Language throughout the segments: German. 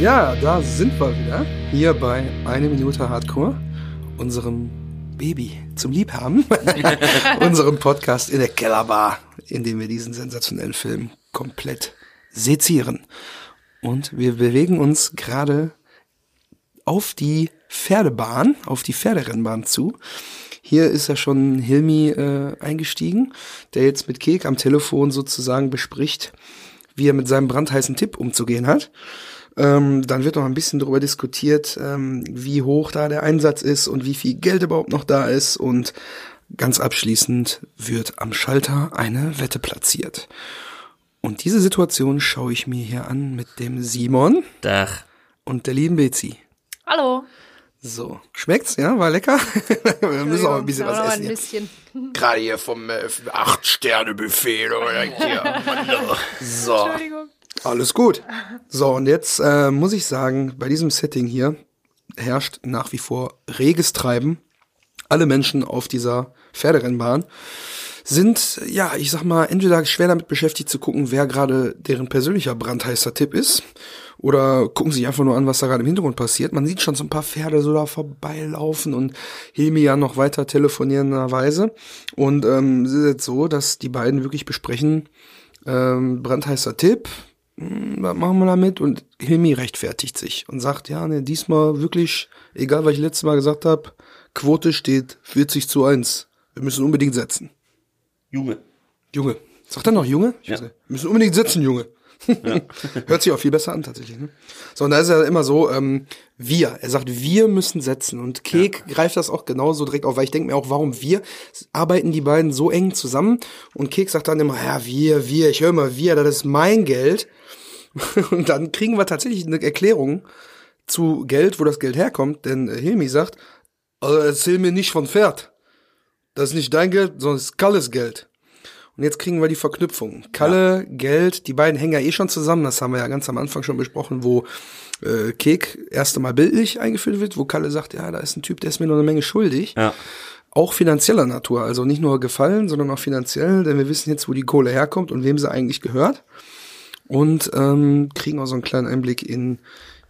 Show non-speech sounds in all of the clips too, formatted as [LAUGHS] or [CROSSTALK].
Ja, da sind wir wieder. Hier bei Eine Minute Hardcore, unserem Baby zum Liebhaben, [LAUGHS] unserem Podcast in der Kellerbar, in dem wir diesen sensationellen Film komplett sezieren. Und wir bewegen uns gerade auf die Pferdebahn, auf die Pferderennbahn zu. Hier ist ja schon Hilmi äh, eingestiegen, der jetzt mit Kek am Telefon sozusagen bespricht, wie er mit seinem brandheißen Tipp umzugehen hat. Ähm, dann wird noch ein bisschen darüber diskutiert, ähm, wie hoch da der Einsatz ist und wie viel Geld überhaupt noch da ist. Und ganz abschließend wird am Schalter eine Wette platziert. Und diese Situation schaue ich mir hier an mit dem Simon Dach. und der lieben Betsy. Hallo. So, schmeckt's? Ja, war lecker. [LAUGHS] Wir müssen auch ein bisschen was essen. ein Hier. bisschen. Gerade hier vom äh, Acht-Sterne-Buffet. oder [LAUGHS] hier. So, Entschuldigung. Alles gut. So, und jetzt äh, muss ich sagen, bei diesem Setting hier herrscht nach wie vor reges Treiben. Alle Menschen auf dieser Pferderennbahn sind, ja, ich sag mal, entweder schwer damit beschäftigt zu gucken, wer gerade deren persönlicher brandheißer Tipp ist, oder gucken sich einfach nur an, was da gerade im Hintergrund passiert. Man sieht schon so ein paar Pferde so da vorbeilaufen und Hilmi ja noch weiter telefonierenderweise. Und ähm, es ist jetzt so, dass die beiden wirklich besprechen, ähm, brandheißer Tipp, was machen wir damit? Und Hilmi rechtfertigt sich und sagt, ja, ne, diesmal wirklich, egal was ich letztes Mal gesagt habe, Quote steht 40 zu 1. Wir müssen unbedingt setzen. Junge. Junge. Sagt er noch Junge? Ich Ja. Wir müssen unbedingt setzen, Junge. [LAUGHS] Hört sich auch viel besser an, tatsächlich. Ne? So, und da ist er immer so, ähm, wir. Er sagt, wir müssen setzen. Und Kek greift das auch genauso direkt auf, weil ich denke mir auch, warum wir? Arbeiten die beiden so eng zusammen? Und Kek sagt dann immer, ja, wir, wir, ich höre immer wir, das ist mein Geld. [LAUGHS] Und dann kriegen wir tatsächlich eine Erklärung zu Geld, wo das Geld herkommt. Denn äh, Hilmi sagt, also erzähl mir nicht von Pferd. Das ist nicht dein Geld, sondern es ist Kalles Geld. Und jetzt kriegen wir die Verknüpfung. Kalle, Geld, die beiden hängen ja eh schon zusammen. Das haben wir ja ganz am Anfang schon besprochen, wo äh, Kek erst einmal bildlich eingeführt wird, wo Kalle sagt, ja, da ist ein Typ, der ist mir noch eine Menge schuldig. Ja. Auch finanzieller Natur, also nicht nur gefallen, sondern auch finanziell, denn wir wissen jetzt, wo die Kohle herkommt und wem sie eigentlich gehört. Und ähm, kriegen auch so einen kleinen Einblick in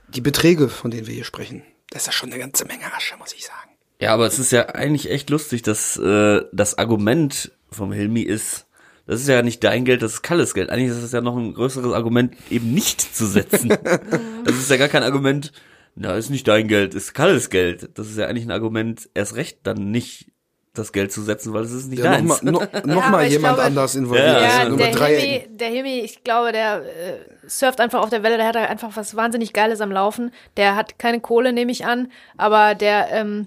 die Beträge, von denen wir hier sprechen. Das ist ja schon eine ganze Menge Asche, muss ich sagen. Ja, aber es ist ja eigentlich echt lustig, dass äh, das Argument vom Hilmi ist, das ist ja nicht dein Geld, das ist Kalles Geld. Eigentlich ist es ja noch ein größeres Argument, eben nicht zu setzen. [LAUGHS] das ist ja gar kein Argument, na, ist nicht dein Geld, ist Kalles Geld. Das ist ja eigentlich ein Argument, erst recht dann nicht das Geld zu setzen, weil es ist nicht Ja, deins. noch mal, noch, [LAUGHS] Ja, jemand glaube- anders involviert. Ja. Ja, der Hilmi, der Hilmi, ich glaube, der äh, surft einfach auf der Welle, der hat einfach was wahnsinnig Geiles am Laufen. Der hat keine Kohle, nehme ich an, aber der ähm,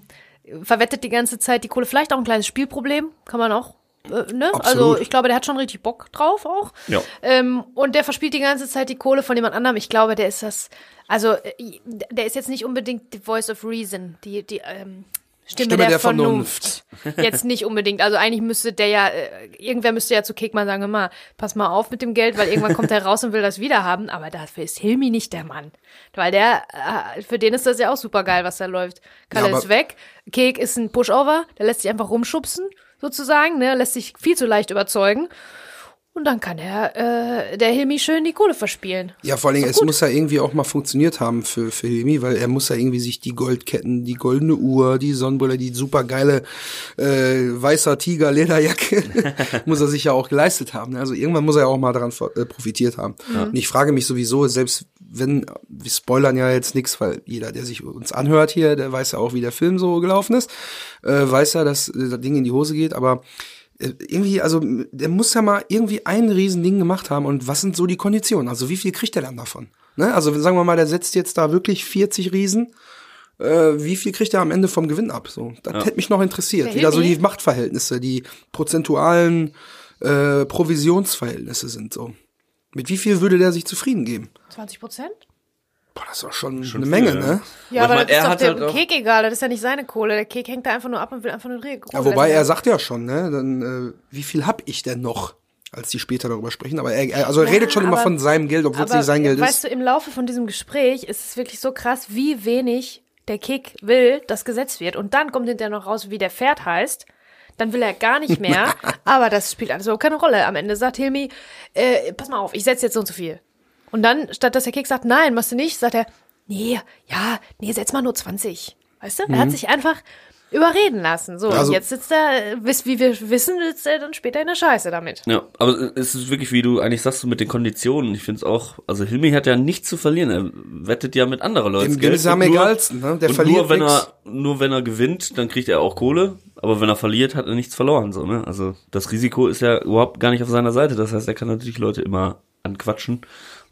verwettet die ganze Zeit die Kohle. Vielleicht auch ein kleines Spielproblem, kann man auch, äh, ne? Also ich glaube, der hat schon richtig Bock drauf auch. Ja. Ähm, und der verspielt die ganze Zeit die Kohle von jemand anderem. Ich glaube, der ist das, also äh, der ist jetzt nicht unbedingt die Voice of Reason, die, die ähm, Stimme, Stimme der, der Vernunft. [LAUGHS] Jetzt nicht unbedingt. Also eigentlich müsste der ja, äh, irgendwer müsste ja zu Kekman sagen, immer, pass mal auf mit dem Geld, weil irgendwann kommt er [LAUGHS] raus und will das wieder haben. Aber dafür ist Hilmi nicht der Mann. Weil der, äh, für den ist das ja auch super geil, was da läuft. Kalle Ja, ist weg. Kek ist ein Pushover, der lässt sich einfach rumschubsen, sozusagen, ne, lässt sich viel zu leicht überzeugen. Und dann kann er, äh, der Hilmi schön die Kohle verspielen. Ja, vor allen Dingen, es muss ja irgendwie auch mal funktioniert haben für, für Hilmi, weil er muss ja irgendwie sich die Goldketten, die goldene Uhr, die Sonnenbrille, die super geile äh, weißer Tiger Lederjacke, [LAUGHS] muss er sich ja auch geleistet haben. ne? Also irgendwann muss er ja auch mal daran äh, profitiert haben. Und ich frage mich sowieso, selbst wenn, wir spoilern ja jetzt nichts, weil jeder, der sich uns anhört hier, der weiß ja auch, wie der Film so gelaufen ist, äh, weiß ja, dass äh, das Ding in die Hose geht, aber irgendwie, also der muss ja mal irgendwie ein Riesending gemacht haben und was sind so die Konditionen? Also wie viel kriegt er dann davon? Ne? Also sagen wir mal, der setzt jetzt da wirklich 40 Riesen. Äh, wie viel kriegt er am Ende vom Gewinn ab? So, das hätte mich noch interessiert. Der Wieder so die Machtverhältnisse, die prozentualen äh, Provisionsverhältnisse sind so. Mit wie viel würde der sich zufrieden geben? 20 Prozent? Boah, das ist doch schon, Schon eine viel, Menge, ja. ne? Ja, Aber meine, das ist er doch hat dem halt auch- Kek egal, das ist ja nicht seine Kohle. Der Kek hängt da einfach nur ab und will einfach nur Kohle. Ja, wobei er sagt ja schon, ne, dann äh, wie viel hab ich denn noch, als die später darüber sprechen. Aber er, er also er Ja, redet schon immer aber- von seinem Geld, obwohl es nicht sein Geld weißt ist. du, im Laufe von diesem Gespräch ist es wirklich so krass, wie wenig der Kick will, dass gesetzt wird. Und dann kommt hinterher noch raus, wie der Pferd heißt. Dann will er gar nicht mehr. [LAUGHS] aber das spielt also keine Rolle. Am Ende sagt Hilmi, äh, pass mal auf, ich setze jetzt so und so viel. Und dann, statt dass der Kick sagt, nein, machst du nicht, sagt er, nee, ja, nee, setz mal nur 20. Weißt du? Er hat sich einfach überreden lassen. So, Also- und jetzt sitzt er, wie wir wissen, sitzt er dann später in der Scheiße damit. Ja, aber es ist wirklich, wie du eigentlich sagst, du mit den Konditionen. Ich finde es auch, also Hilmi hat ja nichts zu verlieren. Er wettet ja mit anderen Leuten Dem- dem ist am Und nur- egalsten, ne? Der und verliert nur wenn nix. er, nur wenn er gewinnt, dann kriegt er auch Kohle. Aber wenn er verliert, hat er nichts verloren, so, ne? Also, das Risiko ist ja überhaupt gar nicht auf seiner Seite. Das heißt, er kann natürlich Leute immer anquatschen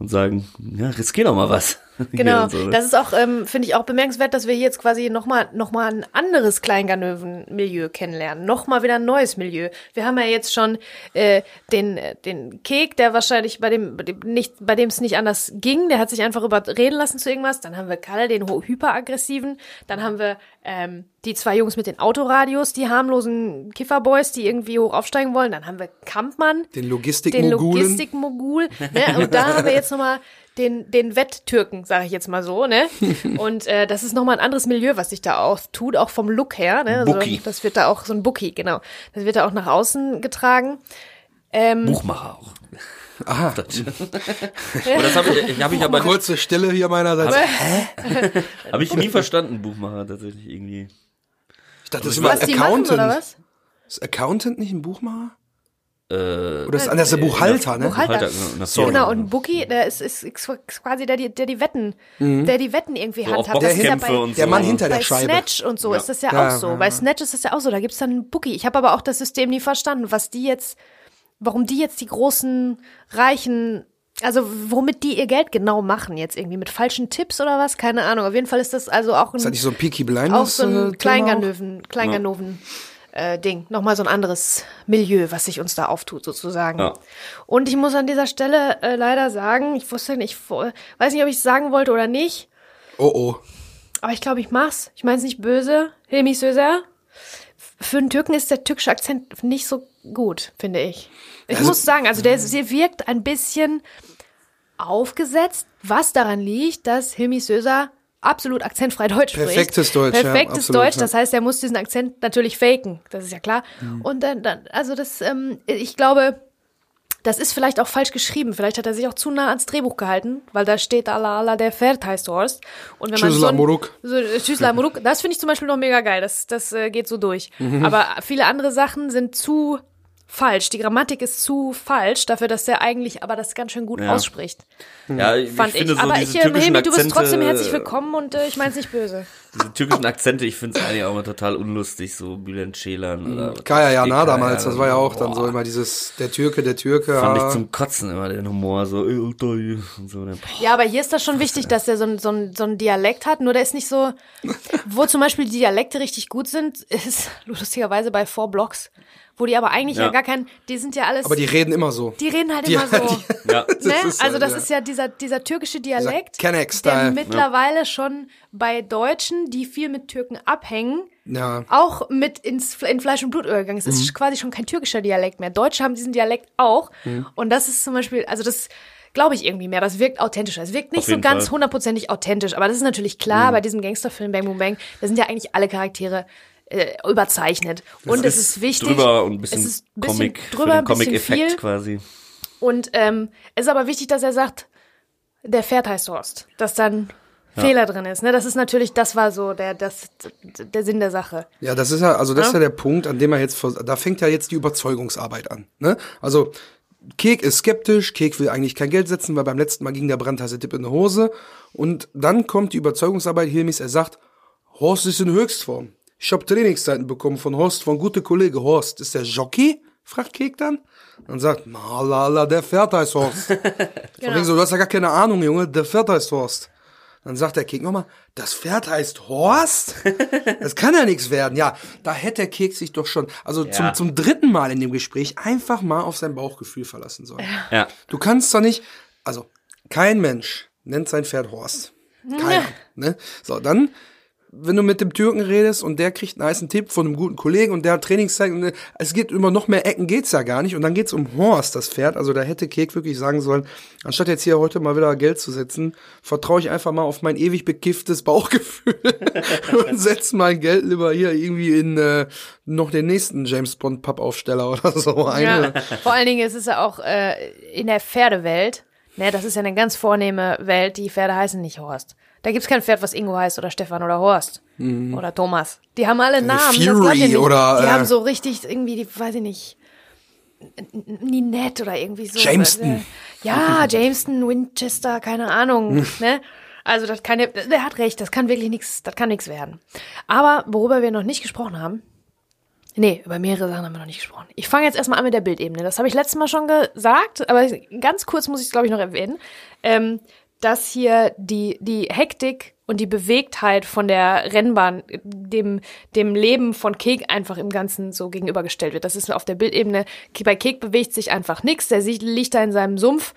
und sagen, ja, riskier doch mal was. [LAUGHS] Genau, so, ne? das ist auch, ähm, finde ich auch bemerkenswert, dass wir hier jetzt quasi nochmal noch mal ein anderes Kleingarnöven-Milieu kennenlernen. Nochmal wieder ein neues Milieu. Wir haben ja jetzt schon äh, den, den Kek, der wahrscheinlich bei dem, bei dem nicht, bei dem es nicht anders ging, der hat sich einfach überreden lassen zu irgendwas. Dann haben wir Kalle, den hyperaggressiven. Dann haben wir ähm, die zwei Jungs mit den Autoradios, die harmlosen Kifferboys, die irgendwie hoch aufsteigen wollen. Dann haben wir Kampmann, Den den Logistikmogulen. Logistikmogul. Ne? Und da haben wir jetzt nochmal den, den Wetttürken, sage ich jetzt mal so. Ne? [LAUGHS] Und äh, das ist nochmal ein anderes Milieu, was sich da auch tut, auch vom Look her. Ne? Also, Bookie. das wird da auch so ein Bookie, genau. Das wird da auch nach außen getragen. Ähm, Buchmacher auch. Aha, Aber [LAUGHS] das habe ich, [LAUGHS] hab ich aber kurze Stille hier meinerseits. hab ich nie verstanden, Buchmacher tatsächlich irgendwie. Ich dachte, das ist immer was die machen, Accountant. oder was? Ist Accountant nicht ein Buchmacher? Äh, Oder ist anders der Buchhalter, ne? Buchhalter. Buchhalter, genau, Sorry. Genau, und ein Bookie, der ist, ist, ist quasi der, der die Wetten, Mhm. der die Wetten irgendwie so handhabt. Ist ja bei, und Der so. Mann hinter der bei Scheibe. Snatch und so Ja. ist das ja, Ja, auch so. ja, Bei ja. Snatch ist das ja auch so. Da gibt's dann einen Bookie. Ich habe aber auch das System nie verstanden, was die jetzt, warum die jetzt die großen, reichen, also womit die ihr Geld genau machen jetzt irgendwie mit falschen Tipps oder was? Keine Ahnung. Auf jeden Fall ist das also auch Ist das ein, nicht so ein Peaky Blinders? auch so äh, Thema ein Kleingarnöven, Kleingarnoven. Äh, Ding, nochmal so ein anderes Milieu, was sich uns da auftut, sozusagen. Ja. Und ich muss an dieser Stelle äh, leider sagen, ich wusste nicht, ich weiß nicht, ob ich es sagen wollte oder nicht? Oh oh. aber ich glaube, ich mach's. Ich meine es nicht böse. Hilmi Sözer. Für einen Türken ist der türkische Akzent nicht so gut, finde ich. Ich Also- muss sagen, also der sie wirkt ein bisschen aufgesetzt, was daran liegt, dass Hilmi Sözer absolut akzentfrei Deutsch spricht. Perfektes Deutsch, ja, Perfektes absolut, Deutsch, ja. das heißt, er muss diesen Akzent natürlich faken, das ist ja klar. Und dann, dann also das, ähm, ich glaube, das ist vielleicht auch falsch geschrieben. Vielleicht hat er sich auch zu nah ans Drehbuch gehalten, weil da steht Allah Allah der Pferd heißt Horst. Und wenn man so Lamuruk. so, äh, Tschüss Lamuruk, das finde ich zum Beispiel noch mega geil. Das, das äh, geht so durch. Mhm. Aber viele andere Sachen sind zu falsch. Die Grammatik ist zu falsch dafür, dass er eigentlich aber das ganz schön gut Ja. ausspricht. Ja, ich, Fand ich. finde so aber ich, Hilmi, du bist trotzdem herzlich willkommen und äh, ich meine es nicht böse. Diese türkischen Akzente, ich finde es eigentlich auch immer total unlustig, so Bülent Ceylan oder Kaya Jana Kaya, damals, das war ja auch dann boah. so immer dieses, der Türke, der Türke. Fand ich ah. zum Kotzen immer den Humor, so, und so. Dann. Ja, aber hier ist das schon wichtig, dass er so ein, so, ein, so ein Dialekt hat. Nur der ist nicht so. Wo zum Beispiel die Dialekte richtig gut sind, ist [LAUGHS] lustigerweise bei Four Blocks. Wo die aber eigentlich ja, Ja. gar kein. Die sind ja alles. aber die reden immer so. die reden halt Die- immer [LAUGHS] so. die- Ja. [LAUGHS] ne? ist also halt, das ja. ist ja dieser, dieser türkische Dialekt, der Kenneck-Style. mittlerweile schon bei Deutschen, die viel mit Türken abhängen, Ja. auch mit ins, in Fleisch und Blut übergegangen ist. Es Mhm. ist quasi schon kein türkischer Dialekt mehr. Deutsche haben diesen Dialekt auch. Mhm. Und das ist zum Beispiel, also das glaube ich irgendwie mehr. Das wirkt authentischer. Es wirkt nicht so ganz Fall. hundertprozentig authentisch. Aber das ist natürlich klar Mhm. bei diesem Gangsterfilm Bang Boom Bang. Da sind ja eigentlich alle Charaktere äh, überzeichnet. Und es ist wichtig. Drüber und ein bisschen, es ist ein bisschen Comic, drüber, ein bisschen Comic-Effekt viel. quasi. Und ähm, es ist aber wichtig, dass er sagt, der Pferd heißt Horst. Dass dann Fehler drin ist. Ne? Das ist natürlich, das war so der, das, der Sinn der Sache. Ja, das ist ja, also das ist Ja. ja der Punkt, an dem er jetzt, da fängt ja jetzt die Überzeugungsarbeit an. Ne? Also Kek ist skeptisch, Kek will eigentlich kein Geld setzen, weil beim letzten Mal ging der brandheiße Tipp in die Hose. Und dann kommt die Überzeugungsarbeit, Hilmis, er sagt, Horst ist in Höchstform. Ich habe Trainingszeiten bekommen von Horst, von gute Kollege Horst. Ist der Jockey? fragt Kek dann. Und sagt, malala, der Pferd heißt Horst. [LAUGHS] Wegen so, du hast ja gar keine Ahnung, Junge, der Pferd heißt Horst. Dann sagt der Kek nochmal, das Pferd heißt Horst? Das kann ja nichts werden. Ja, da hätte der Kek sich doch schon, also zum, Ja. zum dritten Mal in dem Gespräch einfach mal auf sein Bauchgefühl verlassen sollen. Ja. Du kannst doch nicht, also kein Mensch nennt sein Pferd Horst. Keiner. [LAUGHS] Ne? So, dann, wenn du mit dem Türken redest und der kriegt einen heißen Tipp von einem guten Kollegen und der hat Trainingszeit und äh, es geht über noch mehr Ecken geht's ja gar nicht und dann geht's um Horst, das Pferd. Also da hätte Kek wirklich sagen sollen, anstatt jetzt hier heute mal wieder Geld zu setzen, vertraue ich einfach mal auf mein ewig bekifftes Bauchgefühl [LAUGHS] und setze mein Geld lieber hier irgendwie in äh, noch den nächsten James Bond Pappaufsteller oder so. Eine, Ja, [LAUGHS] vor allen Dingen ist es ja auch äh, in der Pferdewelt, ne, das ist ja eine ganz vornehme Welt, die Pferde heißen nicht Horst. Da gibt's kein Pferd, was Ingo heißt oder Stefan oder Horst oder Thomas. Die haben alle Namen. das Fury oder, die äh, haben so richtig irgendwie, die, weiß ich nicht, Ninette oder irgendwie so. Jameson. Äh, Ja, Jameson, Winchester, keine Ahnung. ne? Also das kann, der hat recht, das kann wirklich nichts, das kann nichts werden. Aber worüber wir noch nicht gesprochen haben, Nee, über mehrere Sachen haben wir noch nicht gesprochen. Ich fange jetzt erstmal an mit der Bildebene. Das habe ich letztes Mal schon gesagt, aber ganz kurz muss ich es, glaube ich, noch erwähnen. Ähm, dass hier die, die Hektik und die Bewegtheit von der Rennbahn dem, dem Leben von Kek einfach im Ganzen so gegenübergestellt wird. Das ist auf der Bildebene. Bei Kek bewegt sich einfach nichts. Der liegt da in seinem Sumpf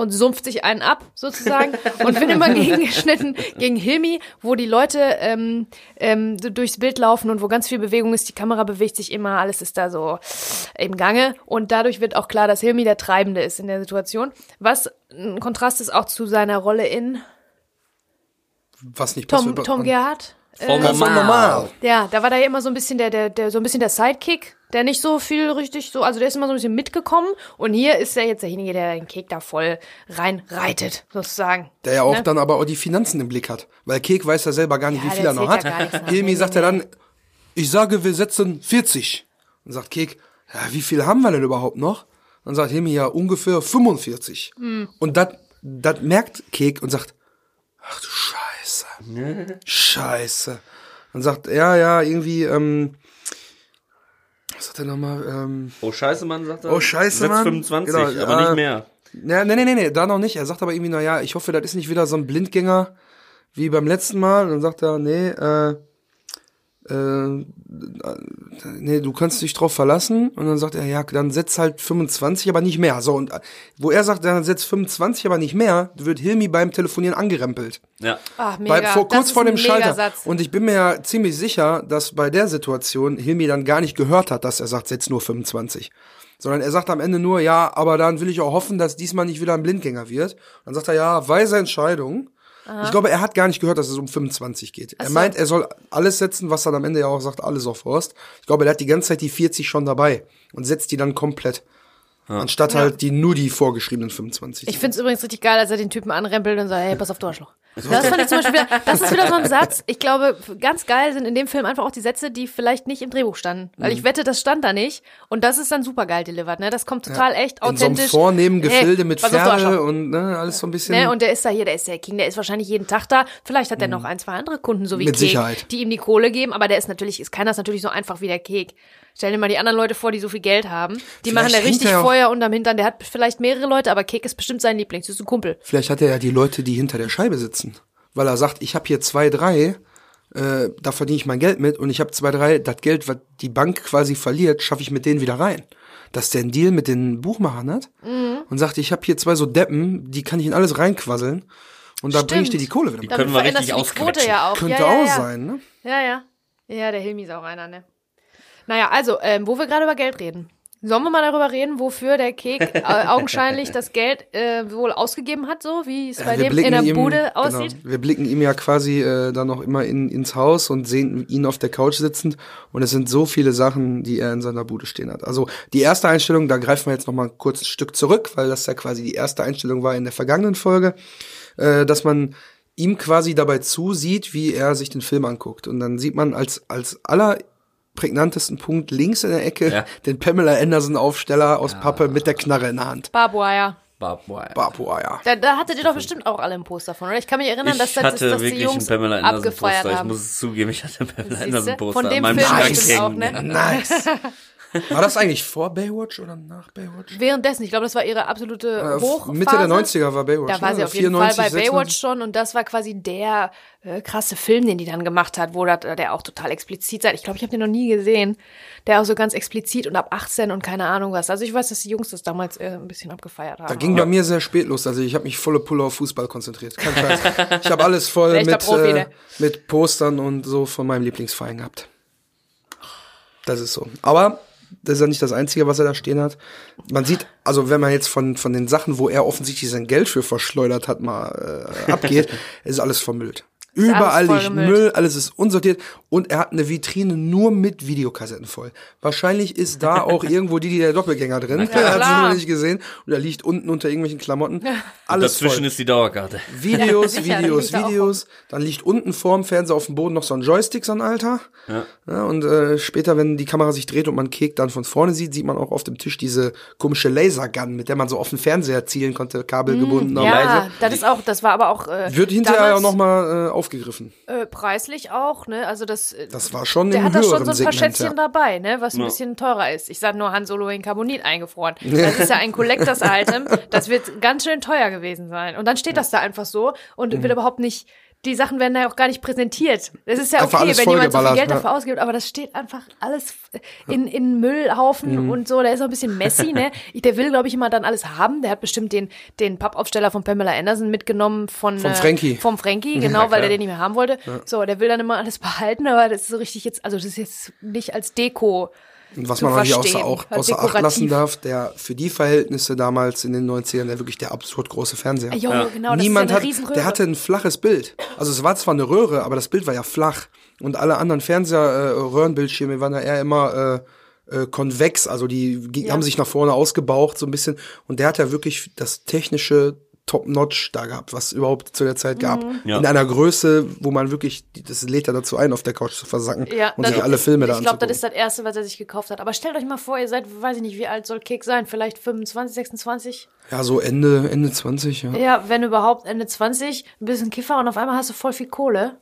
und sumpft sich einen ab, sozusagen. Und wird immer gegengeschnitten gegen Hilmi, wo die Leute ähm, ähm, durchs Bild laufen und wo ganz viel Bewegung ist. Die Kamera bewegt sich immer, alles ist da so im Gange. Und dadurch wird auch klar, dass Hilmi der Treibende ist in der Situation. Was ein Kontrast ist auch zu seiner Rolle in Was nicht Tom. Tom Gerhardt. Das ist doch normal. Ja, da war da ja immer so ein bisschen der, der, der, so ein bisschen der Sidekick, der nicht so viel richtig so, also der ist immer so ein bisschen mitgekommen und hier ist er jetzt derjenige, der den Kek da voll reinreitet, sozusagen. Der ja auch Ne? dann aber auch die Finanzen im Blick hat. Weil Kek weiß ja selber gar nicht, Ja, wie viel er noch hat. Hilmi sagt ja dann, ich sage, wir setzen 40. Und sagt Kek, ja, wie viel haben wir denn überhaupt noch? Dann sagt Hilmi ja ungefähr 45. Hm. Und das das merkt Kek und sagt, ach du Scheiße. Scheiße. Und sagt, ja, ja, irgendwie, ähm, was sagt er nochmal, ähm, Oh, scheiße, Mann, sagt er. Oh, scheiße, Mann. 25, Genau, aber äh, nicht mehr. Ja, nee, nee, nee, nee, da noch nicht. Er sagt aber irgendwie, na ja, ich hoffe, das ist nicht wieder so ein Blindgänger wie beim letzten Mal. Und dann sagt er, nee, äh, äh, nee, du kannst dich drauf verlassen. Und dann sagt er, ja, dann setz halt 25, aber nicht mehr. So, und äh, wo er sagt, dann setz 25, aber nicht mehr, wird Hilmi beim Telefonieren angerempelt. Ja. Ach, mega. Bei, vor, Das kurz ist vor ein dem Schalter. Und ich bin mir ja ziemlich sicher, dass bei der Situation Hilmi dann gar nicht gehört hat, dass er sagt, setz nur 25. Sondern er sagt am Ende nur, ja, aber dann will ich auch hoffen, dass diesmal nicht wieder ein Blindgänger wird. Dann sagt er, ja, weise Entscheidung. Ich glaube, er hat gar nicht gehört, dass es um 25 geht. Er so. meint, er soll alles setzen, was dann am Ende ja auch sagt, alles auf Horst. Ich glaube, er hat die ganze Zeit die 40 schon dabei und setzt die dann komplett. Anstatt halt die nur die vorgeschriebenen 25. Ich finde es übrigens richtig geil, als er den Typen anrempelt und sagt, hey, pass auf, du Arschloch. Das fand ich zum Beispiel wieder, das ist wieder so ein Satz. Ich glaube, ganz geil sind in dem Film einfach auch die Sätze, die vielleicht nicht im Drehbuch standen. Weil Mhm. ich wette, das stand da nicht. Und das ist dann super geil delivered, ne? Das kommt total echt in so einem authentisch. vornehmen Gefilde Hey, mit Pferde und ne, alles so ein bisschen. Ne, und der ist da hier, der ist der King, der ist wahrscheinlich jeden Tag da. Vielleicht hat er noch ein, zwei andere Kunden, so wie Mhm. Mit Kek, Sicherheit. die ihm die Kohle geben, aber der ist natürlich, ist keiner ist natürlich so einfach wie der Kek. Stell dir mal die anderen Leute vor, die so viel Geld haben. Die Vielleicht machen da richtig er auch- Feuer unterm Hintern. Der hat vielleicht mehrere Leute, aber Kek ist bestimmt sein Lieblings. Das ist ein Kumpel. Vielleicht hat er ja die Leute, die hinter der Scheibe sitzen. Weil er sagt, ich habe hier zwei, drei, äh, da verdiene ich mein Geld mit und ich habe zwei, drei, das Geld, was die Bank quasi verliert, schaffe ich mit denen wieder rein. Dass der einen Deal mit den Buchmachern hat Mhm. und sagt, ich habe hier zwei so Deppen, die kann ich in alles reinquasseln und da bringe ich dir die Kohle wieder. mit. können wir richtig die Quote ausquetschen. ja auch. Könnte ja, ja, auch ja. sein, ne? Ja, ja. Ja, der Hilmi ist auch einer, ne? Naja, also, ähm, wo wir gerade über Geld reden. Sollen wir mal darüber reden, wofür der Kek [LAUGHS] äh, augenscheinlich das Geld äh, wohl ausgegeben hat, so wie es bei wir dem in der ihm, Bude aussieht? Genau, wir blicken ihm ja quasi äh, dann noch immer in, ins Haus und sehen ihn auf der Couch sitzend und es sind so viele Sachen, die er in seiner Bude stehen hat. Also die erste Einstellung, da greifen wir jetzt noch mal kurz ein Stück zurück, weil das ja quasi die erste Einstellung war in der vergangenen Folge, äh, dass man ihm quasi dabei zusieht, wie er sich den Film anguckt und dann sieht man als als aller prägnantesten Punkt links in der Ecke Ja. den Pamela Anderson Aufsteller aus Pappe mit der Knarre in der Hand. Barbwire. Barbed Wire. Barbwire. Da, da hattet ihr doch bestimmt auch alle ein Poster von, oder? Ich kann mich erinnern, dass Ich das, hatte dass die wirklich Jungs einen Pamela Anderson abgefeiert Poster. Ich muss es zugeben, ich hatte einen Pamela? Anderson Poster Von an dem meinem Film auch, ne? Nice. [LAUGHS] [LAUGHS] [LAUGHS] War das eigentlich vor Baywatch oder nach Baywatch? Währenddessen, ich glaube, das war ihre absolute Äh, Hochphase. Mitte der 90er war Baywatch. Da war ne? sie auf jeden Fall 94, bei Baywatch 96. schon und das war quasi der äh, krasse Film, den die dann gemacht hat, wo dat, der auch total explizit sein. Ich glaube, ich habe den noch nie gesehen. Der auch so ganz explizit und ab 18 und keine Ahnung was. Also ich weiß, dass die Jungs das damals äh, ein bisschen abgefeiert haben. Da ging bei mir sehr spät los. Also ich habe mich volle Pulle auf Fußball konzentriert. Kein Scheiß. [LAUGHS] Ich habe alles voll mit, Profi, äh, ne? mit Postern und so von meinem Lieblingsverein gehabt. Das ist so. Aber das ist ja nicht das Einzige, was er da stehen hat. Man sieht, also wenn man jetzt von, von den Sachen, wo er offensichtlich sein Geld für verschleudert hat, mal äh, abgeht, [LAUGHS] ist alles vermüllt. Überall liegt. Müll, alles ist unsortiert und er hat eine Vitrine nur mit Videokassetten voll. Wahrscheinlich ist da auch [LAUGHS] irgendwo die, die der Doppelgänger drin. er hat sie nur nicht gesehen. Und er liegt unten unter irgendwelchen Klamotten. Alles Dazwischen voll. ist die Dauerkarte. Videos, [LAUGHS] Videos, auch Videos. Dann liegt unten vorm Fernseher auf dem Boden noch so ein Joystick, so ein alter. Ja. und äh, später, wenn die Kamera sich dreht und man Kek dann von vorne sieht, sieht man auch auf dem Tisch diese komische Lasergun, mit der man so auf den Fernseher zielen konnte, kabelgebunden. Mm, Ja, das ist auch, das war aber auch äh, Wird hinterher auch nochmal äh, aufgegriffen. äh, preislich auch, ne? Also das, äh, Das war schon der hat da schon so ein paar Segment. Schätzchen Ja. dabei, ne? Was ein bisschen teurer ist. Ich sag nur Han Solo in Carbonit eingefroren. [LAUGHS] Das ist ja ein Collectors Item. Das wird ganz schön teuer gewesen sein. Und dann steht das da einfach so und Mhm. wird überhaupt nicht die Sachen werden da auch gar nicht präsentiert. Das ist ja Einfach okay, wenn jemand so viel Geld ja. dafür ausgibt, aber das steht einfach alles in, in Müllhaufen Mhm. und so. Der ist auch ein bisschen messy, ne? [LAUGHS] Der will, glaube ich, immer dann alles haben. Der hat bestimmt den, den Pappaufsteller von Pamela Anderson mitgenommen von Vom äh, Frankie. Vom Frankie, [LAUGHS] genau, weil klar. er den nicht mehr haben wollte. So, der will dann immer alles [LAUGHS] behalten, aber das ist so richtig jetzt, also das ist jetzt nicht als Deko. Und was zu man eigentlich außer, auch, als außer Acht lassen darf, der für die Verhältnisse damals in den 90ern, der wirklich der absurd große Fernseher. Jo, genau, das Niemand ist ja hat, der hatte ein flaches Bild. Also es war zwar eine Röhre, aber das Bild war ja flach. Und alle anderen Fernseher, äh, Röhrenbildschirme waren ja eher immer äh, äh, konvex, also die die Ja. haben sich nach vorne ausgebaucht so ein bisschen. Und der hat ja wirklich das technische Top-Notch da gehabt, was überhaupt zu der Zeit gab. Mhm. Ja. In einer Größe, wo man wirklich, das lädt ja dazu ein, auf der Couch zu versacken Ja, und sich alle Filme da Ich glaube, das ist das Erste, was er sich gekauft hat. Aber stellt euch mal vor, ihr seid, weiß ich nicht, wie alt soll Kick sein? Vielleicht 25, 26? Ja, so Ende, Ende 20, ja. Ja, wenn überhaupt Ende 20, ein bisschen Kiffer und auf einmal hast du voll viel Kohle.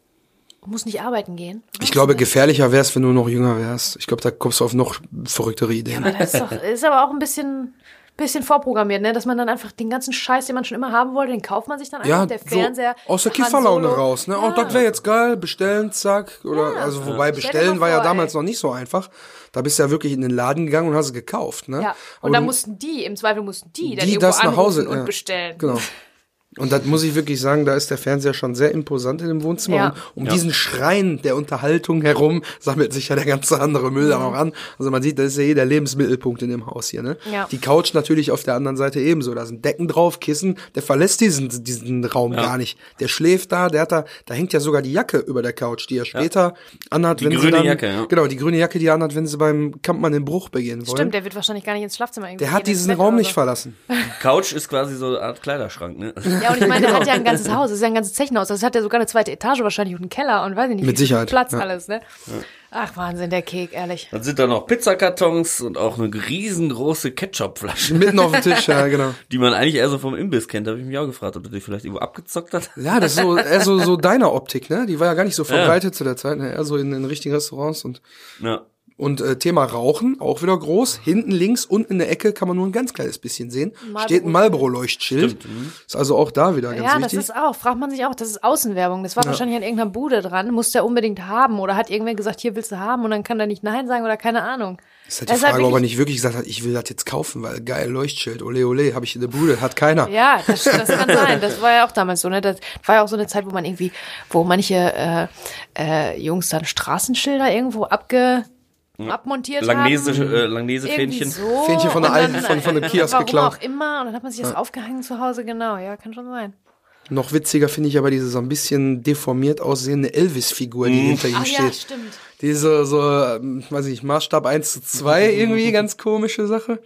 Du musst nicht arbeiten gehen. Ich glaube, gefährlicher wär's, wenn du noch jünger wärst. Ich glaube, da kommst du auf noch verrücktere Ideen. Das ist, doch, ist aber auch ein bisschen, bisschen vorprogrammiert, ne? Dass man dann einfach den ganzen Scheiß, den man schon immer haben wollte, den kauft man sich dann einfach. Ja, der so Fernseher. aus der Solo. raus, ne? Oh, das wäre jetzt geil, bestellen, zack. Oder, Ja. also, wobei, bestellen war ja damals ey. noch nicht so einfach. Da bist du ja wirklich in den Laden gegangen und hast es gekauft, ne? Ja, Aber und dann du- mussten die, im Zweifel mussten die, dann die irgendwo das nach Hause und ja. bestellen. Genau. [LAUGHS] Und das muss ich wirklich sagen, da ist der Fernseher schon sehr imposant in dem Wohnzimmer. Ja. Und um diesen Schrein der Unterhaltung herum sammelt sich ja der ganze andere Müll da noch an. Also man sieht, das ist ja eh der Lebensmittelpunkt in dem Haus hier. Ne? Ja. Die Couch natürlich auf der anderen Seite ebenso. Da sind Decken drauf, Kissen. Der verlässt diesen, diesen Raum gar nicht. Der schläft da, der hat da, da hängt ja sogar die Jacke über der Couch, die er später anhat, wenn sie grüne dann, Jacke, ja. Genau, die grüne Jacke, die er anhat, wenn sie beim Kampfmann den Bruch begehen wollen. Stimmt, der wird wahrscheinlich gar nicht ins Schlafzimmer irgendwie der hat diesen Raum oder nicht so. verlassen. Couch ist quasi so eine Art Kleiderschrank, ne? Ja, und ich meine, der hat ja ein ganzes Haus, das ist ja ein ganzes Zechenhaus. Das hat ja sogar eine zweite Etage wahrscheinlich und einen Keller und weiß ich nicht. Mit wie viel Sicherheit, Platz ja. alles, ne? Ach, Wahnsinn, der Kek, ehrlich. Dann sind da noch Pizzakartons und auch eine riesengroße Ketchupflasche, Mitten auf dem Tisch, ja, [LAUGHS] genau. die man eigentlich eher so vom Imbiss kennt. Da habe ich mich auch gefragt, ob du die vielleicht irgendwo abgezockt hat. Ja, das ist so, eher so, so deiner Optik, ne? Die war ja gar nicht so verbreitet zu der Zeit, ne? Eher so in, in richtigen Restaurants und, Ja. Und äh, Thema Rauchen, auch wieder groß. Hinten links, unten in der Ecke kann man nur ein ganz kleines bisschen sehen. Steht ein Marlboro-Leuchtschild. Ist also auch da wieder ganz Ja, das wichtig. ist auch, fragt man sich auch, das ist Außenwerbung. Das war wahrscheinlich an irgendeiner Bude dran, muss der unbedingt haben oder hat irgendwer gesagt, hier willst du haben und dann kann er nicht Nein sagen oder keine Ahnung. ist halt die Das Frage, ob er nicht wirklich gesagt hat, ich will das jetzt kaufen, weil geil Leuchtschild, ole ole, habe ich in der Bude, hat keiner. Ja, das, das kann sein. Das war ja auch damals so, ne? Das war ja auch so eine Zeit, wo man irgendwie, wo manche äh, äh, Jungs dann Straßenschilder irgendwo abge abmontiert Langnese, haben. äh, Langnese-Fähnchen. Irgendwie so. Fähnchen von der Und alten- dann, von- von dem äh, Kiosk warum geklaut. auch immer. Und dann hat man sich das aufgehangen zu Hause, genau. Ja, kann schon sein. Noch witziger finde ich aber diese so ein bisschen deformiert aussehende Elvis-Figur, die hinter ihm Ach ja, steht. stimmt. Diese, so, ähm, weiß ich nicht, Maßstab 1 zu 2 irgendwie, ganz komische Sache.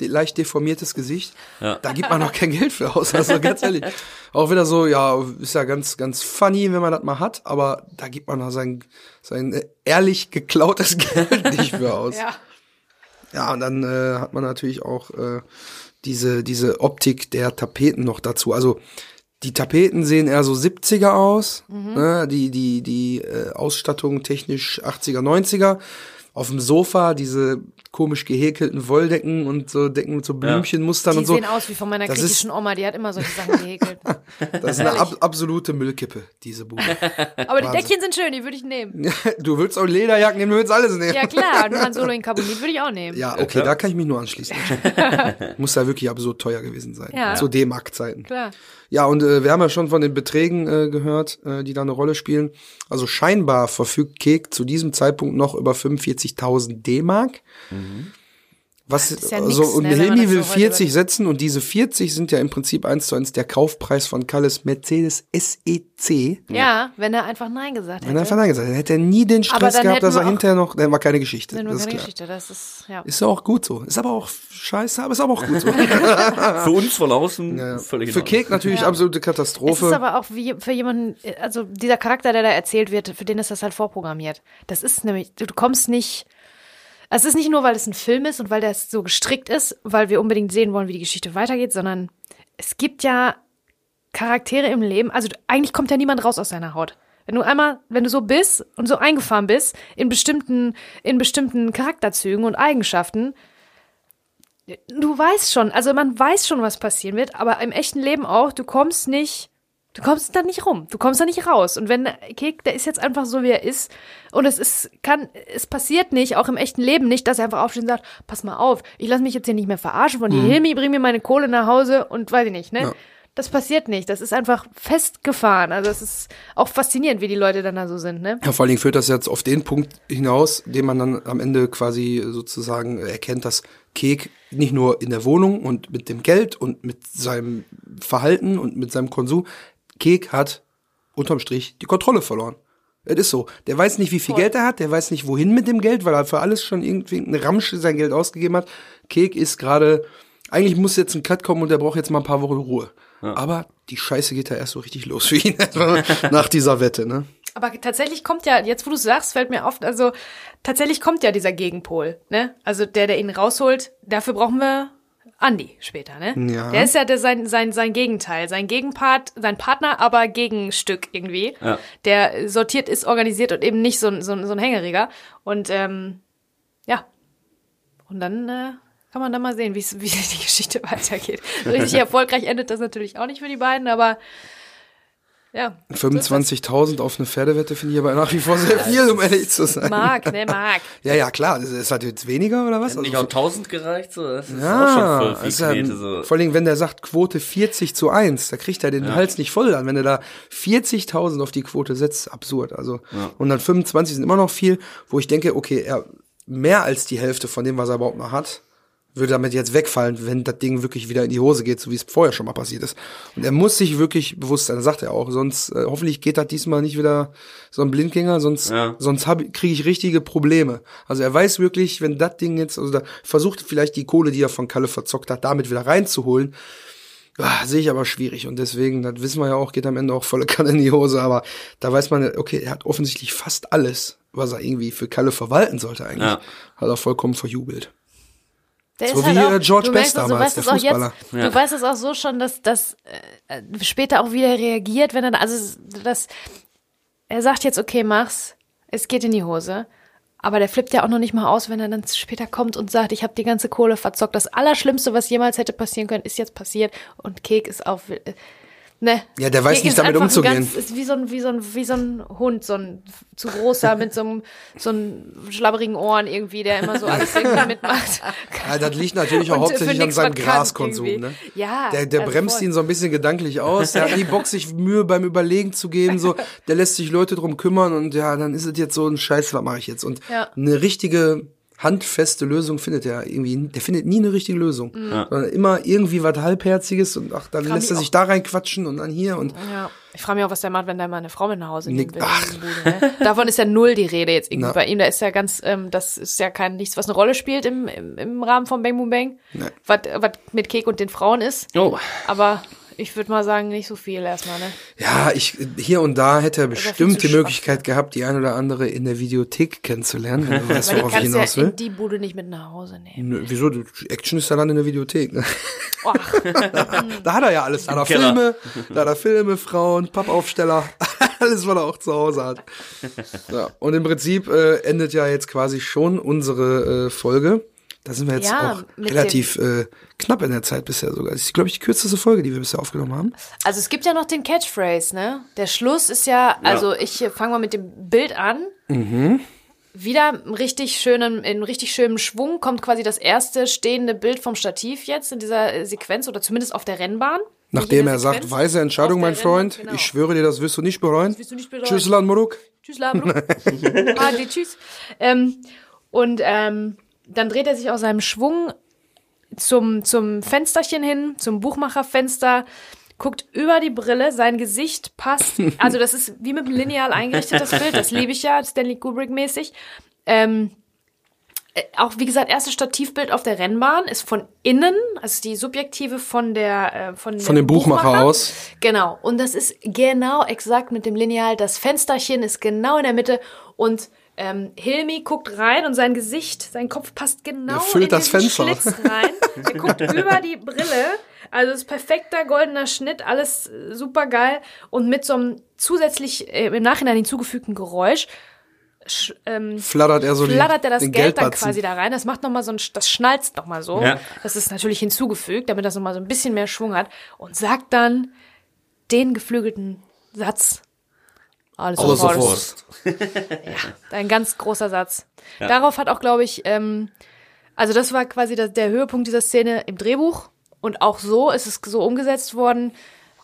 Leicht deformiertes Gesicht. Ja. Da gibt man noch kein Geld für aus, also ganz ehrlich. [LAUGHS] Auch wieder so, ja, ist ja ganz, ganz funny, wenn man das mal hat, aber da gibt man noch sein, sein ehrlich geklautes [LAUGHS] Geld nicht für aus. Ja. Ja, und dann äh, hat man natürlich auch äh, diese, diese Optik der Tapeten noch dazu. Also die Tapeten sehen eher so 70er aus, ne? die, die, die äh, Ausstattung technisch 80er, 90er. Auf dem Sofa diese komisch gehäkelten Wolldecken und so Decken mit so Blümchenmustern Die und so. sehen aus wie von meiner Das griechischen Oma, die hat immer solche Sachen gehäkelt. [LAUGHS] Das ist eine ab, absolute Müllkippe, diese Bude. [LAUGHS] Aber die Deckchen sind schön, die würde ich nehmen. [LAUGHS] du willst auch Lederjacken nehmen, du willst alles nehmen. Ja klar, und Han Solo in Carbonit würde ich auch nehmen. Ja, okay, klar. da kann ich mich nur anschließen. Muss da wirklich absurd teuer gewesen sein. Ja. Zu D-Mark-Zeiten. Klar. Ja, und äh, wir haben ja schon von den Beträgen äh, gehört, äh, die da eine Rolle spielen. Also scheinbar verfügt Kek zu diesem Zeitpunkt noch über 45.000 D-Mark. Was, ist ja also, nix, und ne, das will so heute 40 setzen und diese 40 sind ja im Prinzip eins zu eins der Kaufpreis von Kalles Mercedes SEC. Ja, wenn er einfach Nein gesagt hätte. Wenn er einfach Nein gesagt hätte, hätte er nie den Aber Stress dann gehabt, dass er hinterher noch, dann war keine Geschichte. Nur ist keine klar. Geschichte. Das ist, ja. Ist ja auch gut so. Ist aber auch scheiße, aber ist aber auch gut so. [LAUGHS] Für uns von außen Ja. völlig Für. Kek natürlich absolute Es Katastrophe. ist aber auch wie für jemanden, also dieser Charakter, der da erzählt wird, für den ist das halt vorprogrammiert. Das ist nämlich, du kommst nicht. Es ist nicht nur, weil es ein Film ist und weil das so gestrickt ist, weil wir unbedingt sehen wollen, wie die Geschichte weitergeht, sondern es gibt ja Charaktere im Leben. Also eigentlich kommt ja niemand raus aus seiner Haut. Wenn du einmal, wenn du so bist und so eingefahren bist in bestimmten, in bestimmten Charakterzügen und Eigenschaften, du weißt schon, also man weiß schon, was passieren wird, aber im echten Leben auch, du kommst nicht, du kommst da nicht rum, du kommst da nicht raus. Und wenn Kek, der ist jetzt einfach so, wie er ist, und es ist, kann, es passiert nicht, auch im echten Leben nicht, dass er einfach aufsteht und sagt, pass mal auf, ich lasse mich jetzt hier nicht mehr verarschen von die Hilmi, bring mir meine Kohle nach Hause und weiß ich nicht, ne? Ja. Das passiert nicht. Das ist einfach festgefahren. Also es ist auch faszinierend, wie die Leute dann da so sind, ne? Ja, vor allen Dingen führt das jetzt auf den Punkt hinaus, den man dann am Ende quasi sozusagen erkennt, dass Kek nicht nur in der Wohnung und mit dem Geld und mit seinem Verhalten und mit seinem Konsum, Kek hat unterm Strich die Kontrolle verloren. Es ist so. Der weiß nicht, wie viel Voll. Geld er hat, der weiß nicht, wohin mit dem Geld, weil er für alles schon irgendwie eine Ramsche sein Geld ausgegeben hat. Kek ist gerade, eigentlich muss jetzt ein Cut kommen und der braucht jetzt mal ein paar Wochen Ruhe. Aber die Scheiße geht ja erst so richtig los für ihn [LAUGHS] nach dieser Wette, ne? Aber tatsächlich kommt ja, jetzt wo du sagst, fällt mir oft, also tatsächlich kommt ja dieser Gegenpol, ne? Also der, der ihn rausholt, dafür brauchen wir Andy später, ne? Ja. Der ist ja der, sein, sein, sein Gegenteil, sein Gegenpart, sein Partner, aber Gegenstück irgendwie. Ja. Der sortiert ist, organisiert und eben nicht so, ein- so, ein- so ein Hängeriger. Und ähm, ja. Und dann äh, kann man dann mal sehen, [LAUGHS] wie die Geschichte weitergeht. Richtig [LAUGHS] erfolgreich endet das natürlich auch nicht für die beiden, aber ja. 25.000 auf eine Pferdewette finde ich aber nach wie vor sehr viel, um ehrlich zu sein. Mark, ne, Mark. [LAUGHS] Ja, ja, klar. Das ist halt jetzt weniger oder was? Hat nicht Also, auch 1000 gereicht? So? Das ist ja, auch schon voll ist viel ja, Knete. So. vor allen Dingen, wenn der sagt Quote 40 zu 1, da kriegt er den Hals nicht voll an. Wenn er da 40.000 auf die Quote setzt, absurd. Also 125 sind immer noch viel, wo ich denke, okay, er mehr als die Hälfte von dem, was er überhaupt noch hat, würde damit jetzt wegfallen, wenn das Ding wirklich wieder in die Hose geht, so wie es vorher schon mal passiert ist. Und er muss sich wirklich bewusst sein, das sagt er auch, sonst äh, hoffentlich geht das diesmal nicht wieder so ein Blindgänger, sonst Ja. sonst kriege ich richtige Probleme. Also er weiß wirklich, wenn das Ding jetzt, also da versucht vielleicht die Kohle, die er von Kalle verzockt hat, damit wieder reinzuholen. Ah, sehe ich aber schwierig und deswegen, das wissen wir ja auch, geht am Ende auch volle Kanne in die Hose, aber da weiß man, okay, er hat offensichtlich fast alles, was er irgendwie für Kalle verwalten sollte eigentlich, Ja. hat er vollkommen verjubelt. Der So ist halt wie, auch, äh, George du Best damals, weißt der es auch Fußballer. Jetzt, Ja. Du weißt es auch so schon, dass das äh, später auch wieder reagiert, wenn er, also das, er sagt jetzt, okay, mach's, es geht in die Hose. Aber der flippt ja auch noch nicht mal aus, wenn er dann später kommt und sagt, ich habe die ganze Kohle verzockt. Das Allerschlimmste, was jemals hätte passieren können, ist jetzt passiert. Und Kek ist auf, äh, ne? Ja, der weiß nicht, damit umzugehen. Ganz, ist wie so ein, wie so ein, wie so ein Hund, so ein zu großer mit so einem, so einem schlabberigen Ohren irgendwie, der immer so alles irgendwie mitmacht. Ja, das liegt natürlich auch hauptsächlich an seinem Graskonsum. Ne? Ja, Der, der also bremst voll. ihn so ein bisschen gedanklich aus. Der hat nie Bock, sich Mühe beim Überlegen zu geben. So, der lässt sich Leute drum kümmern und ja, dann ist es jetzt so ein Scheiß, was mache ich jetzt? Und Ja. eine richtige handfeste Lösung findet er irgendwie, der findet nie eine richtige Lösung. Mhm. Sondern immer irgendwie was Halbherziges und ach, dann lässt er sich da reinquatschen und dann hier und Ja. Ich frage mich auch, was der macht, wenn der mal eine Frau mit nach Hause Nick- nimmt. Ne? Davon ist ja null die Rede jetzt irgendwie Na. bei ihm. Da ist ja ganz, ähm, das ist ja kein nichts, was eine Rolle spielt im, im, im Rahmen von Bang Boom Bang. Was mit Kek und den Frauen ist. Oh, Aber ich würde mal sagen, nicht so viel erstmal, ne? Ja, ich hier und da hätte er bestimmt die. Möglichkeit gehabt, die ein oder andere in der Videothek kennenzulernen, wenn [LAUGHS] du weißt, worauf ich kannst hinaus ja will. die Bude nicht mit nach Hause nehmen. Nö, wieso? Die Action ist ja dann in der Videothek. Ne? Ach, [LAUGHS] Da hat er ja alles. Da hat er. Filme, da hat er Filme, Frauen, Pappaufsteller, [LAUGHS] alles, was er auch zu Hause hat. Ja, und im Prinzip äh, endet ja jetzt quasi schon unsere äh, Folge. Da sind wir jetzt Ja, auch relativ äh, knapp in der Zeit bisher sogar. Das ist, glaube ich, die kürzeste Folge, die wir bisher aufgenommen haben. Also es gibt ja noch den Catchphrase, ne? Der Schluss ist ja, also ich fange mal mit dem Bild an. Wieder im richtig schönen, in richtig schönem Schwung kommt quasi das erste stehende Bild vom Stativ jetzt in dieser äh, Sequenz oder zumindest auf der Rennbahn. Nachdem er sagt, weise Entscheidung, mein Freund. Rennbahn, genau. Ich schwöre dir, das wirst du nicht bereuen. du nicht bereuen. Tschüss, Lan Moruk. Tschüss, Labro. [LAUGHS] Adi, tschüss. Ähm, und ähm, dann dreht er sich aus seinem Schwung zum, zum Fensterchen hin, zum Buchmacherfenster, guckt über die Brille, sein Gesicht passt, [LAUGHS] also das ist wie mit einem Lineal eingerichtetes Bild, das liebe ich ja, Stanley Kubrick-mäßig. Ähm, äh, auch wie gesagt, erstes Stativbild auf der Rennbahn ist von innen, also die subjektive von der äh, von, Von dem Buchmacher aus. Genau. Und das ist genau exakt mit dem Lineal. Das Fensterchen ist genau in der Mitte und ähm, Hilmi guckt rein und sein Gesicht, sein Kopf passt genau Er füllt in das Fenster. Schlitz rein. [LAUGHS] Er guckt über die Brille. Also es ist perfekter goldener Schnitt, alles äh, super geil und mit so einem zusätzlich äh, im Nachhinein hinzugefügten Geräusch sch, ähm, Flattert er so flattert er das den Geld dann quasi da rein. Das macht noch mal so ein, das schnalzt noch mal so. Ja. Das ist natürlich hinzugefügt, damit das noch mal so ein bisschen mehr Schwung hat und sagt dann den geflügelten Satz. Alles, Alles auf Horst. [LAUGHS] Ein ganz großer Satz. Darauf hat auch, glaube ich, ähm, also das war quasi der, der Höhepunkt dieser Szene im Drehbuch. Und auch so ist es so umgesetzt worden,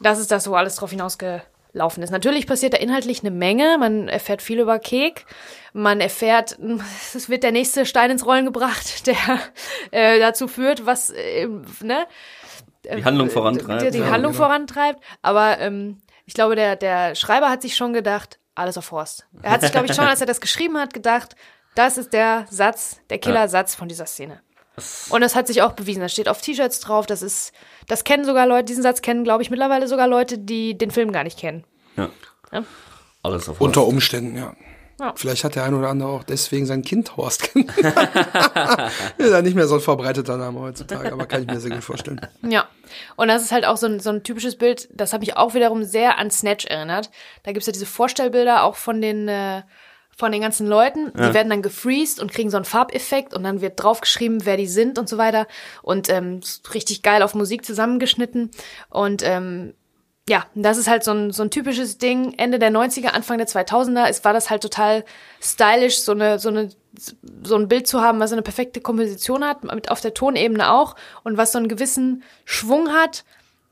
dass es das so alles drauf hinausgelaufen ist. Natürlich passiert da inhaltlich eine Menge. Man erfährt viel über Kek. Man erfährt, [LAUGHS] es wird der nächste Stein ins Rollen gebracht, [LAUGHS] der äh, dazu führt, was, äh, ne? Die Handlung vorantreibt. Die, die Ja, Handlung genau. vorantreibt. Aber ähm, ich glaube, der, der Schreiber hat sich schon gedacht, alles auf Horst. Er hat sich, glaube ich, schon, als er das geschrieben hat, gedacht, das ist der Satz, der Killersatz von dieser Szene. Und das hat sich auch bewiesen. Das steht auf T-Shirts drauf. Das ist, das kennen sogar Leute, diesen Satz kennen, glaube ich, mittlerweile sogar Leute, die den Film gar nicht kennen. Ja. Ja. Alles auf Unter Horst. Umständen, ja. Ja. Vielleicht hat der ein oder andere auch deswegen sein Kind Horst genannt. [LAUGHS] ist ja nicht mehr so ein verbreiteter Name heutzutage, aber kann ich mir sehr gut vorstellen. Ja. Und das ist halt auch so ein, so ein typisches Bild, das habe ich auch wiederum sehr an Snatch erinnert. Da gibt's ja diese Vorstellbilder auch von den, äh, von den ganzen Leuten. Die werden dann gefreezed und kriegen so einen Farbeffekt und dann wird draufgeschrieben, wer die sind und so weiter. Und ähm, richtig geil auf Musik zusammengeschnitten. Und ähm, ja, das ist halt so ein, so ein typisches Ding. Ende der 90er, Anfang der 2000er, es war das halt total stylisch, so eine, so eine, so ein Bild zu haben, was eine perfekte Komposition hat, mit auf der Tonebene auch und was so einen gewissen Schwung hat,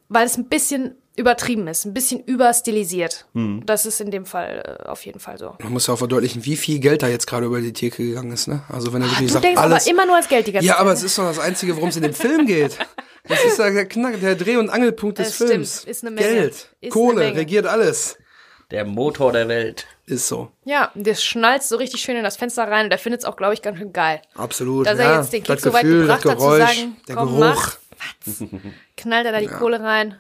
weil es ein bisschen übertrieben ist, ein bisschen überstilisiert. Das ist in dem Fall äh, auf jeden Fall so. Man muss ja auch verdeutlichen, wie viel Geld da jetzt gerade über die Theke gegangen ist, ne? Also wenn er wirklich Du sagt, denkst alles. aber immer nur als Geld die ganze ja, Zeit. aber es ist doch das Einzige, worum es in dem Film geht. [LAUGHS] Das ist ja der, Knack, der Dreh- und Angelpunkt des Das stimmt. Films. Ist eine Menge. Geld, Ist Kohle, eine Menge. regiert alles. Der Motor der Welt. Ist so. Ja, das schnallt so richtig schön in das Fenster rein und er findet es auch, glaube ich, ganz schön geil. Absolut. Dass er ja. jetzt den Kick so weit gebracht hat, zu sagen, der komm, Geruch. mach. Knallt er da die Kohle rein,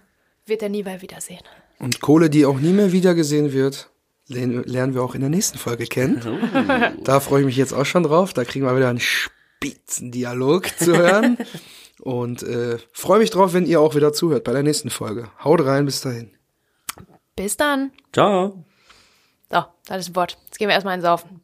wird er nie mehr wiedersehen. Und Kohle, die auch nie mehr wiedergesehen wird, lernen wir auch in der nächsten Folge kennen. Da freue ich mich jetzt auch schon drauf. Da kriegen wir wieder einen Spitzendialog zu hören. Und äh, freue mich drauf, wenn ihr auch wieder zuhört bei der nächsten Folge. Haut rein, bis dahin. Bis dann. Ciao. So, das ist ein Wort. Jetzt gehen wir erstmal einsaufen.